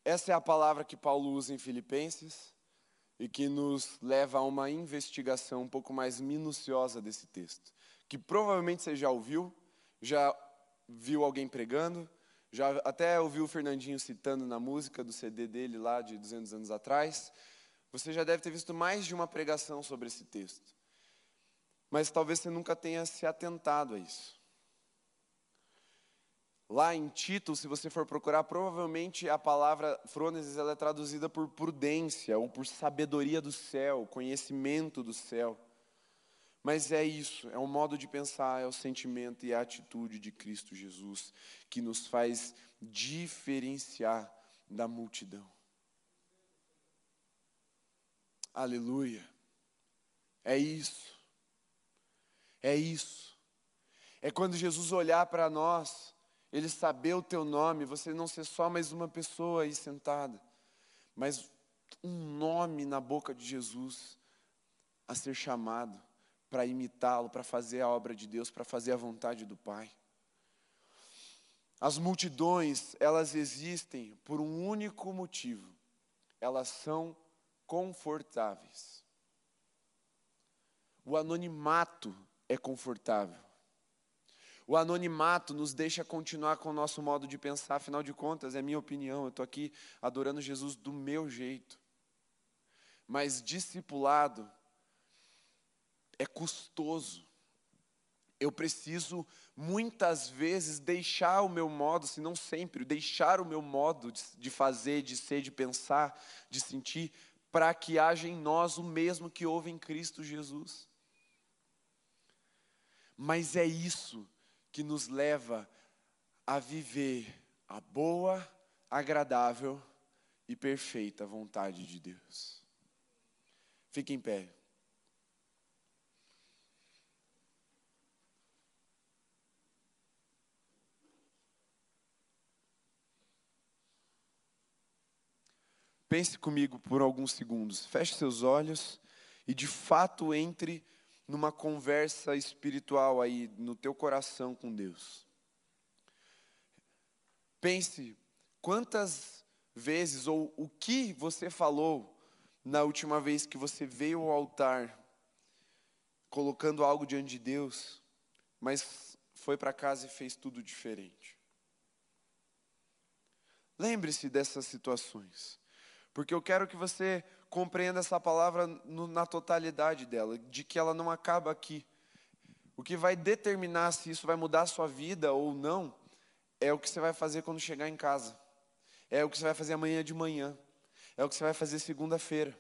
Essa é a palavra que Paulo usa em Filipenses e que nos leva a uma investigação um pouco mais minuciosa desse texto, que provavelmente você já ouviu, já viu alguém pregando, já até ouviu o Fernandinho citando na música do CD dele lá de 200 anos atrás. Você já deve ter visto mais de uma pregação sobre esse texto. Mas talvez você nunca tenha se atentado a isso. Lá em Tito, se você for procurar, provavelmente a palavra frônesis ela é traduzida por prudência ou por sabedoria do céu, conhecimento do céu. Mas é isso, é o modo de pensar, é o sentimento e a atitude de Cristo Jesus que nos faz diferenciar da multidão. Aleluia. É isso. É isso. É quando Jesus olhar para nós, Ele saber o teu nome, você não ser só mais uma pessoa aí sentada, mas um nome na boca de Jesus a ser chamado para imitá-lo, para fazer a obra de Deus, para fazer a vontade do Pai. As multidões, elas existem por um único motivo. Elas são confortáveis. O anonimato é confortável. O anonimato nos deixa continuar com o nosso modo de pensar, afinal de contas, é minha opinião, eu estou aqui adorando Jesus do meu jeito. Mas discipulado é custoso. Eu preciso muitas vezes deixar o meu modo, se não sempre, deixar o meu modo de fazer, de ser, de pensar, de sentir, para que haja em nós o mesmo que houve em Cristo Jesus. Mas é isso que nos leva a viver a boa, agradável e perfeita vontade de Deus. Fique em pé. Pense comigo por alguns segundos. Feche seus olhos e de fato entre numa conversa espiritual aí no teu coração com Deus. Pense quantas vezes ou o que você falou na última vez que você veio ao altar colocando algo diante de Deus, mas foi para casa e fez tudo diferente. Lembre-se dessas situações. Porque eu quero que você compreenda essa palavra no, na totalidade dela, de que ela não acaba aqui. O que vai determinar se isso vai mudar a sua vida ou não é o que você vai fazer quando chegar em casa. É o que você vai fazer amanhã de manhã. É o que você vai fazer segunda-feira.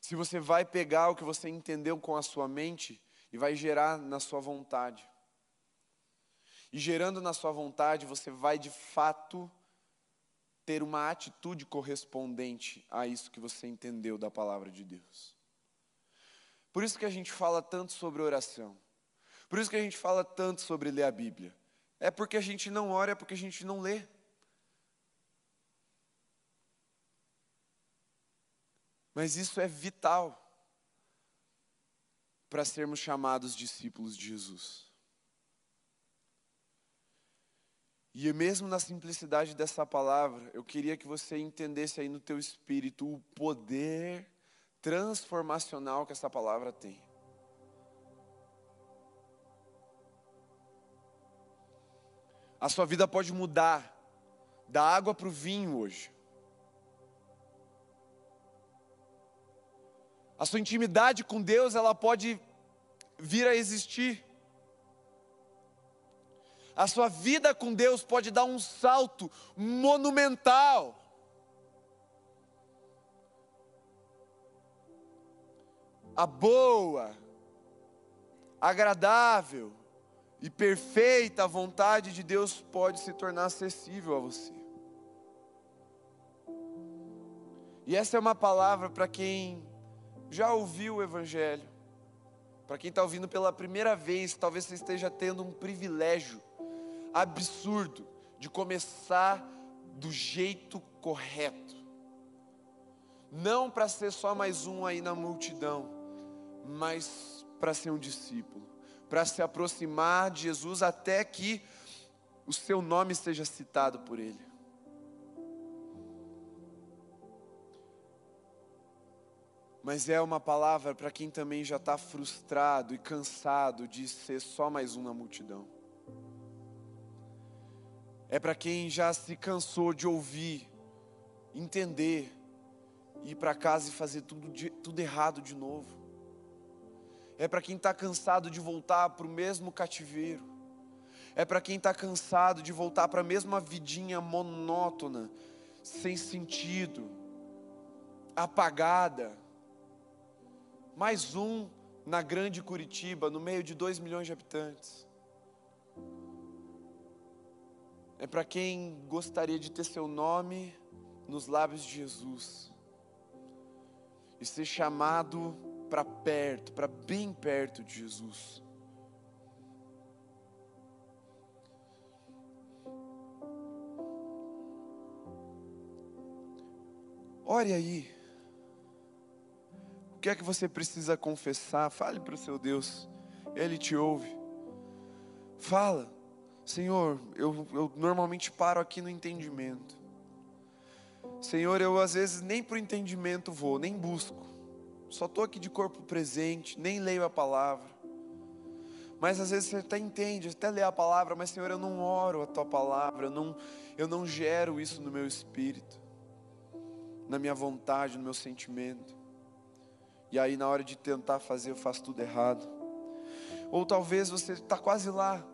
Se você vai pegar o que você entendeu com a sua mente e vai gerar na sua vontade. E gerando na sua vontade, você vai de fato ter uma atitude correspondente a isso que você entendeu da palavra de Deus. Por isso que a gente fala tanto sobre oração. Por isso que a gente fala tanto sobre ler a Bíblia. É porque a gente não ora, é porque a gente não lê. Mas isso é vital para sermos chamados discípulos de Jesus. E mesmo na simplicidade dessa palavra, eu queria que você entendesse aí no teu espírito o poder transformacional que essa palavra tem. A sua vida pode mudar da água para o vinho hoje. A sua intimidade com Deus, ela pode vir a existir a sua vida com Deus pode dar um salto monumental. A boa, agradável e perfeita vontade de Deus pode se tornar acessível a você. E essa é uma palavra para quem já ouviu o Evangelho, para quem está ouvindo pela primeira vez, talvez você esteja tendo um privilégio absurdo de começar do jeito correto. Não para ser só mais um aí na multidão, mas para ser um discípulo, para se aproximar de Jesus até que o seu nome seja citado por ele. Mas é uma palavra para quem também já está frustrado e cansado de ser só mais um na multidão é para quem já se cansou de ouvir, entender, ir para casa e fazer tudo, de, tudo errado de novo. É para quem está cansado de voltar para o mesmo cativeiro. É para quem está cansado de voltar para a mesma vidinha monótona, sem sentido, apagada. Mais um na grande Curitiba, no meio de dois milhões de habitantes é para quem gostaria de ter seu nome nos lábios de Jesus e ser chamado para perto, para bem perto de Jesus. Ore aí. O que é que você precisa confessar? Fale para o seu Deus, Ele te ouve. Fala. Senhor, eu, eu normalmente paro aqui no entendimento. Senhor, eu às vezes nem para o entendimento vou, nem busco. Só estou aqui de corpo presente, nem leio a palavra. Mas às vezes você até entende, até lê a palavra, mas Senhor, eu não oro a tua palavra, eu não, eu não gero isso no meu espírito, na minha vontade, no meu sentimento. E aí na hora de tentar fazer, eu faço tudo errado. Ou talvez você está quase lá,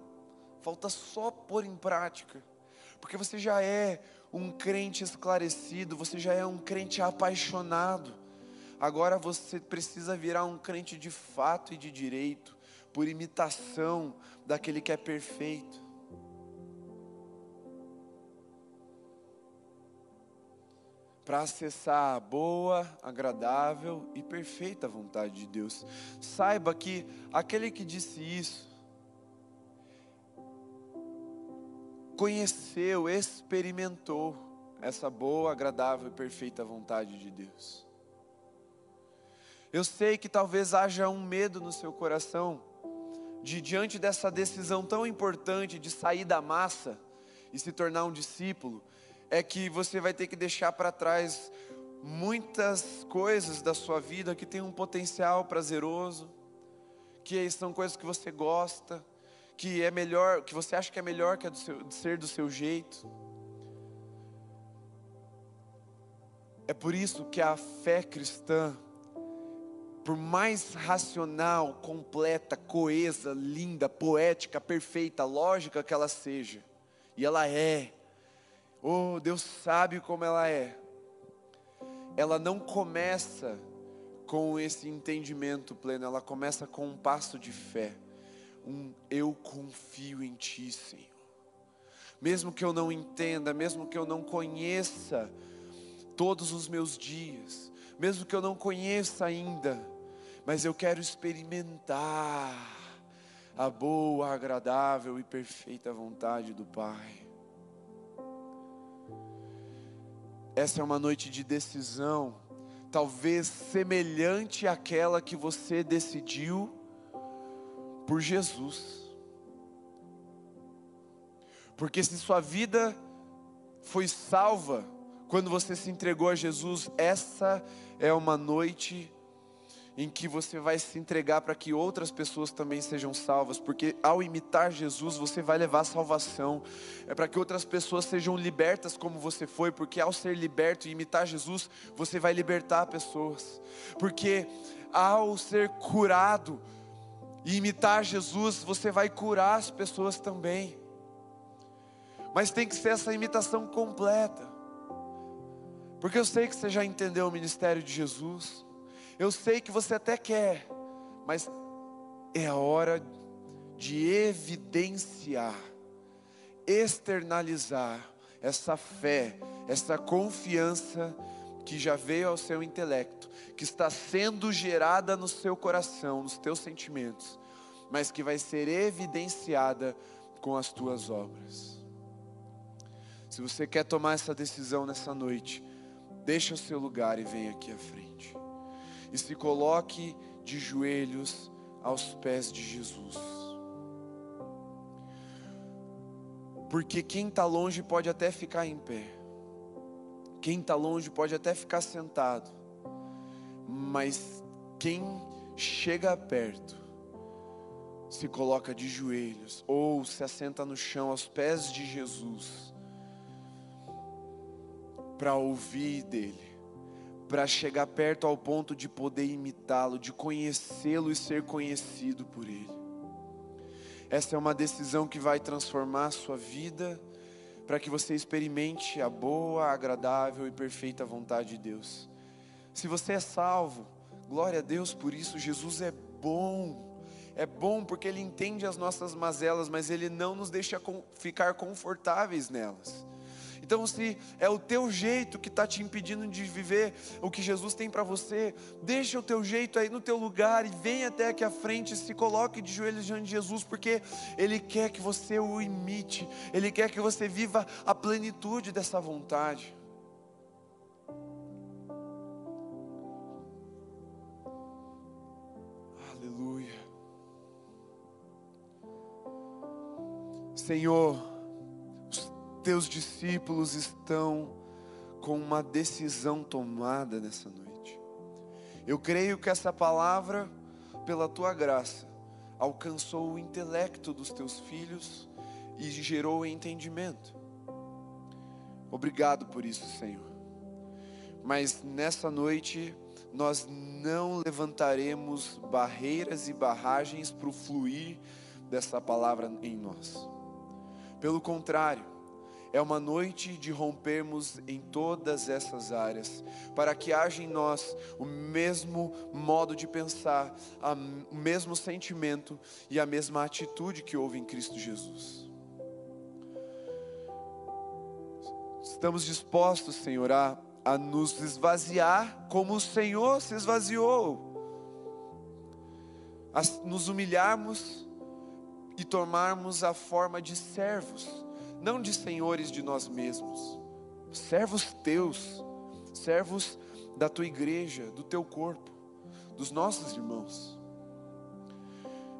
falta só pôr em prática, porque você já é um crente esclarecido, você já é um crente apaixonado, agora você precisa virar um crente de fato e de direito, por imitação daquele que é perfeito. para acessar a boa, agradável e perfeita vontade de Deus. Saiba que aquele que disse isso conheceu, experimentou essa boa, agradável e perfeita vontade de Deus. Eu sei que talvez haja um medo no seu coração de diante dessa decisão tão importante de sair da massa e se tornar um discípulo, é que você vai ter que deixar para trás muitas coisas da sua vida que tem um potencial prazeroso, que são coisas que você gosta, que é melhor, que você acha que é melhor que a do seu, de ser do seu jeito. É por isso que a fé cristã, por mais racional, completa, coesa, linda, poética, perfeita, lógica que ela seja, e ela é, Oh, Deus sabe como ela é. Ela não começa com esse entendimento pleno, ela começa com um passo de fé. Um eu confio em ti, Senhor. Mesmo que eu não entenda, mesmo que eu não conheça todos os meus dias, mesmo que eu não conheça ainda, mas eu quero experimentar a boa, agradável e perfeita vontade do Pai. Essa é uma noite de decisão, talvez semelhante àquela que você decidiu por Jesus. Porque se sua vida foi salva quando você se entregou a Jesus, essa é uma noite em que você vai se entregar para que outras pessoas também sejam salvas, porque ao imitar Jesus você vai levar salvação, é para que outras pessoas sejam libertas como você foi, porque ao ser liberto e imitar Jesus, você vai libertar pessoas, porque ao ser curado e imitar Jesus, você vai curar as pessoas também, mas tem que ser essa imitação completa, porque eu sei que você já entendeu o ministério de Jesus, eu sei que você até quer, mas é a hora de evidenciar, externalizar essa fé, essa confiança que já veio ao seu intelecto, que está sendo gerada no seu coração, nos teus sentimentos, mas que vai ser evidenciada com as tuas obras. Se você quer tomar essa decisão nessa noite, deixa o seu lugar e vem aqui à frente e se coloque de joelhos aos pés de Jesus. Porque quem está longe pode até ficar em pé, quem está longe pode até ficar sentado, mas quem chega perto, se coloca de joelhos ou se assenta no chão aos pés de Jesus, para ouvir dele para chegar perto ao ponto de poder imitá-lo, de conhecê-lo e ser conhecido por ele. Essa é uma decisão que vai transformar a sua vida para que você experimente a boa, agradável e perfeita vontade de Deus. Se você é salvo, glória a Deus por isso, Jesus é bom. É bom porque Ele entende as nossas mazelas, mas Ele não nos deixa ficar confortáveis nelas. Então, se é o teu jeito que está te impedindo de viver o que Jesus tem para você, deixa o teu jeito aí no teu lugar e vem até aqui à frente, se coloque de joelhos diante de Jesus, porque Ele quer que você o imite, Ele quer que você viva a plenitude dessa vontade. Aleluia. Senhor, teus discípulos estão com uma decisão tomada nessa noite. Eu creio que essa palavra, pela tua graça, alcançou o intelecto dos teus filhos e gerou entendimento. Obrigado por isso, Senhor. Mas nessa noite, nós não levantaremos barreiras e barragens para o fluir dessa palavra em nós. Pelo contrário, é uma noite de rompermos em todas essas áreas, para que haja em nós o mesmo modo de pensar, o mesmo sentimento e a mesma atitude que houve em Cristo Jesus. Estamos dispostos, Senhor, a a nos esvaziar como o Senhor se esvaziou, a nos humilharmos e tomarmos a forma de servos, não de senhores de nós mesmos, servos teus, servos da tua igreja, do teu corpo, dos nossos irmãos,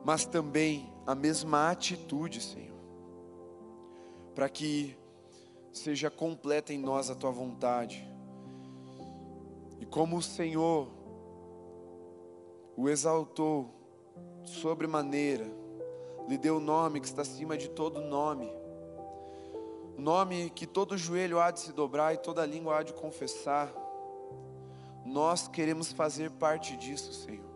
mas também a mesma atitude, Senhor, para que seja completa em nós a tua vontade. E como o Senhor o exaltou sobremaneira, lhe deu o nome que está acima de todo nome, nome que todo joelho há de se dobrar e toda língua há de confessar. Nós queremos fazer parte disso, Senhor,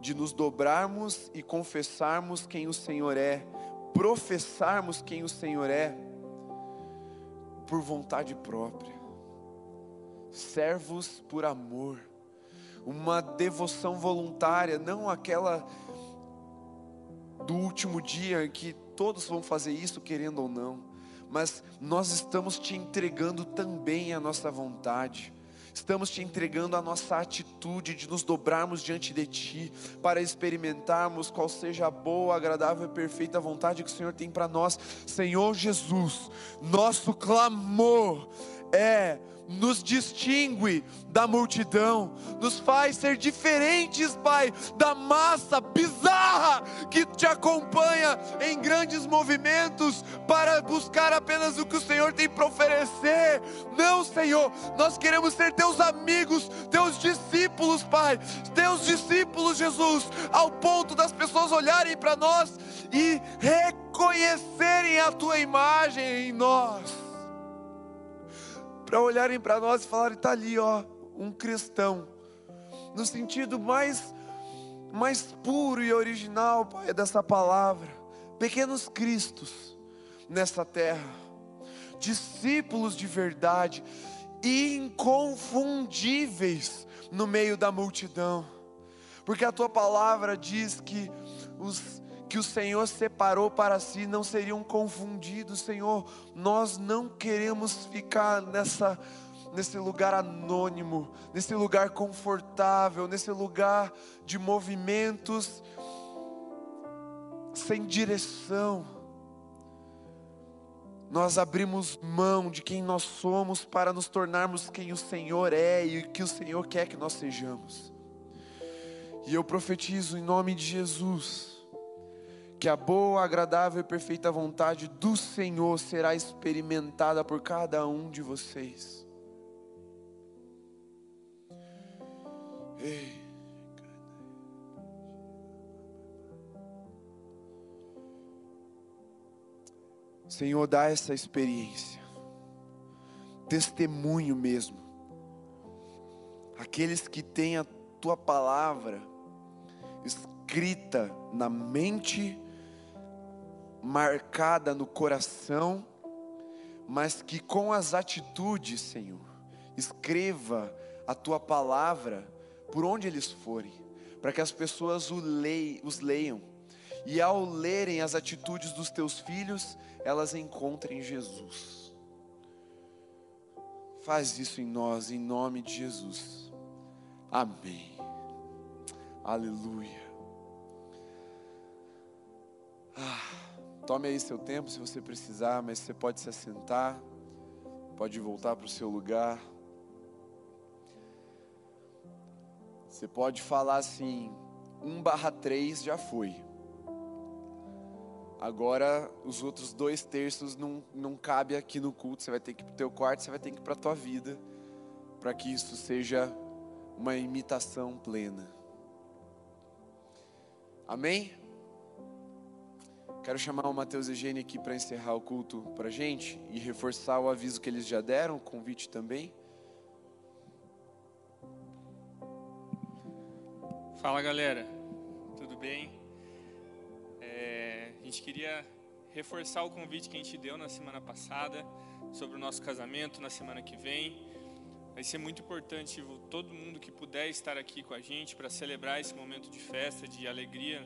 de nos dobrarmos e confessarmos quem o Senhor é, professarmos quem o Senhor é, por vontade própria, servos por amor, uma devoção voluntária, não aquela do último dia em que todos vão fazer isso querendo ou não, mas nós estamos te entregando também a nossa vontade. Estamos te entregando a nossa atitude de nos dobrarmos diante de Ti, para experimentarmos qual seja a boa, agradável e perfeita vontade que o Senhor tem para nós. Senhor Jesus, nosso clamor é nos distingue da multidão, nos faz ser diferentes, Pai, da massa bizarra que te acompanha em grandes movimentos para buscar apenas o que o Senhor tem para oferecer. Não, Senhor, nós queremos ser teus amigos, teus discípulos, Pai, teus discípulos, Jesus, ao ponto das pessoas olharem para nós e reconhecerem a tua imagem em nós para olharem para nós e falarem: está ali, ó, um cristão, no sentido mais, mais puro e original, Pai, dessa palavra, pequenos cristos nessa terra, discípulos de verdade, inconfundíveis no meio da multidão, porque a tua palavra diz que os que o Senhor separou para si não seriam confundidos, Senhor. Nós não queremos ficar nessa nesse lugar anônimo, nesse lugar confortável, nesse lugar de movimentos sem direção. Nós abrimos mão de quem nós somos para nos tornarmos quem o Senhor é e o que o Senhor quer que nós sejamos. E eu profetizo em nome de Jesus que a boa, agradável e perfeita vontade do Senhor será experimentada por cada um de vocês. Ei. Senhor, dá essa experiência, testemunho mesmo. Aqueles que têm a tua palavra escrita na mente marcada no coração, mas que com as atitudes, Senhor, escreva a tua palavra por onde eles forem, para que as pessoas os leiam, e ao lerem as atitudes dos teus filhos, elas encontrem Jesus. Faz isso em nós, em nome de Jesus. Amém. Aleluia. Ah. Tome aí seu tempo se você precisar, mas você pode se assentar, pode voltar para o seu lugar. Você pode falar assim, 1 barra 3 já foi. Agora os outros dois terços não, não cabe aqui no culto, você vai ter que ir para o teu quarto, você vai ter que ir para a tua vida, para que isso seja uma imitação plena. Amém? Quero chamar o Mateus e Eugênio aqui para encerrar o culto para a gente e reforçar o aviso que eles já deram, o convite também. Fala galera, tudo bem? É, a gente queria reforçar o convite que a gente deu na semana passada sobre o nosso casamento na semana que vem. Vai ser muito importante todo mundo que puder estar aqui com a gente para celebrar esse momento de festa, de alegria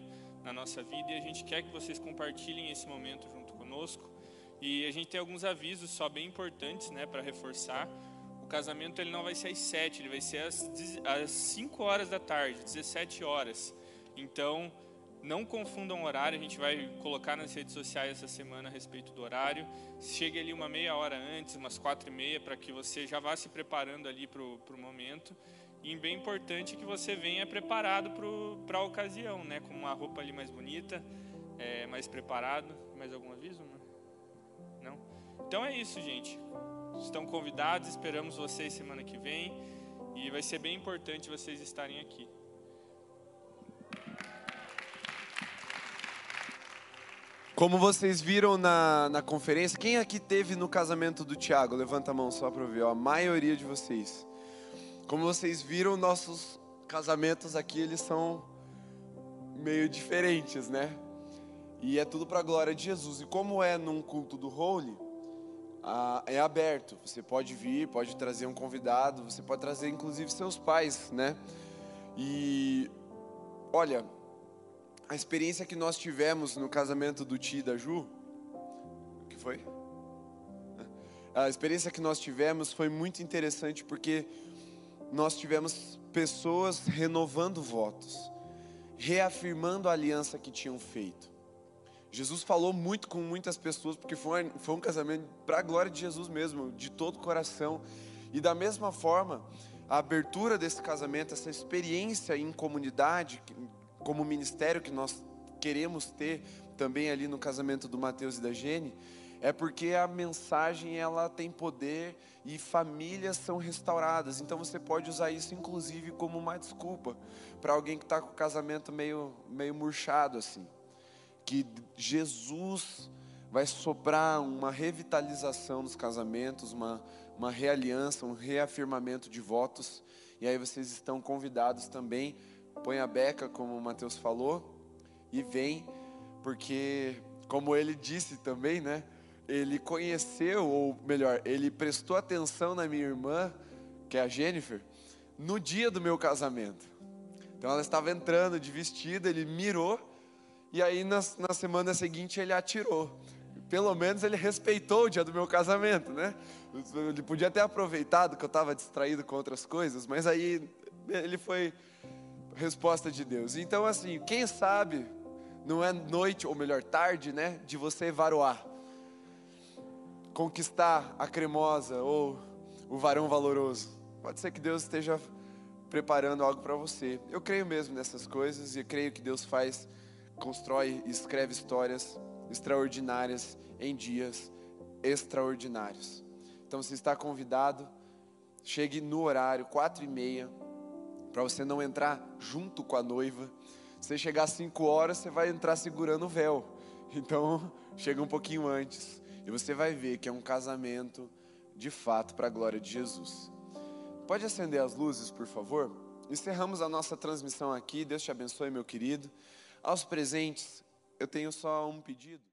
na nossa vida e a gente quer que vocês compartilhem esse momento junto conosco. E a gente tem alguns avisos só bem importantes, né, para reforçar. O casamento ele não vai ser às 7, ele vai ser às, às 5 horas da tarde, 17 horas. Então, não confundam o horário, a gente vai colocar nas redes sociais essa semana a respeito do horário. Chegue ali uma meia hora antes, umas quatro e meia, para que você já vá se preparando ali para o momento. E bem importante que você venha preparado para a ocasião, né? Com uma roupa ali mais bonita, é, mais preparado. Mais algum aviso? Não? Então é isso, gente. Estão convidados, esperamos vocês semana que vem. E vai ser bem importante vocês estarem aqui. Como vocês viram na, na conferência, quem aqui teve no casamento do Tiago? Levanta a mão só para ver, ó, a maioria de vocês. Como vocês viram, nossos casamentos aqui, eles são meio diferentes, né? E é tudo para a glória de Jesus. E como é num culto do Holy, é aberto. Você pode vir, pode trazer um convidado, você pode trazer inclusive seus pais, né? E olha, a experiência que nós tivemos no casamento do Ti e da Ju, o que foi? A experiência que nós tivemos foi muito interessante porque nós tivemos pessoas renovando votos, reafirmando a aliança que tinham feito. Jesus falou muito com muitas pessoas, porque foi, foi um casamento para a glória de Jesus mesmo, de todo o coração. E da mesma forma, a abertura desse casamento, essa experiência em comunidade, como ministério que nós queremos ter também ali no casamento do Mateus e da Gene, é porque a mensagem ela tem poder e famílias são restauradas. Então você pode usar isso inclusive como uma desculpa para alguém que está com o casamento meio meio murchado assim, que Jesus vai soprar uma revitalização nos casamentos, uma uma realiança, um reafirmamento de votos. E aí vocês estão convidados também põe a beca, como o Mateus falou, e vem, porque, como ele disse também, né? Ele conheceu, ou melhor, ele prestou atenção na minha irmã, que é a Jennifer, no dia do meu casamento. Então ela estava entrando de vestido, ele mirou, e aí na, na semana seguinte ele atirou. Pelo menos ele respeitou o dia do meu casamento, né? Ele podia ter aproveitado que eu estava distraído com outras coisas, mas aí ele foi resposta de Deus. Então, assim, quem sabe não é noite, ou melhor, tarde, né, de você varoar, conquistar a cremosa ou o varão valoroso. Pode ser que Deus esteja preparando algo para você. Eu creio mesmo nessas coisas e creio que Deus faz, constrói e escreve histórias extraordinárias em dias extraordinários. Então, você está convidado, chegue no horário, quatro e meia para você não entrar junto com a noiva. Se chegar às 5 horas, você vai entrar segurando o véu. Então, chega um pouquinho antes. E você vai ver que é um casamento de fato para a glória de Jesus. Pode acender as luzes, por favor? Encerramos a nossa transmissão aqui. Deus te abençoe, meu querido. Aos presentes, eu tenho só um pedido.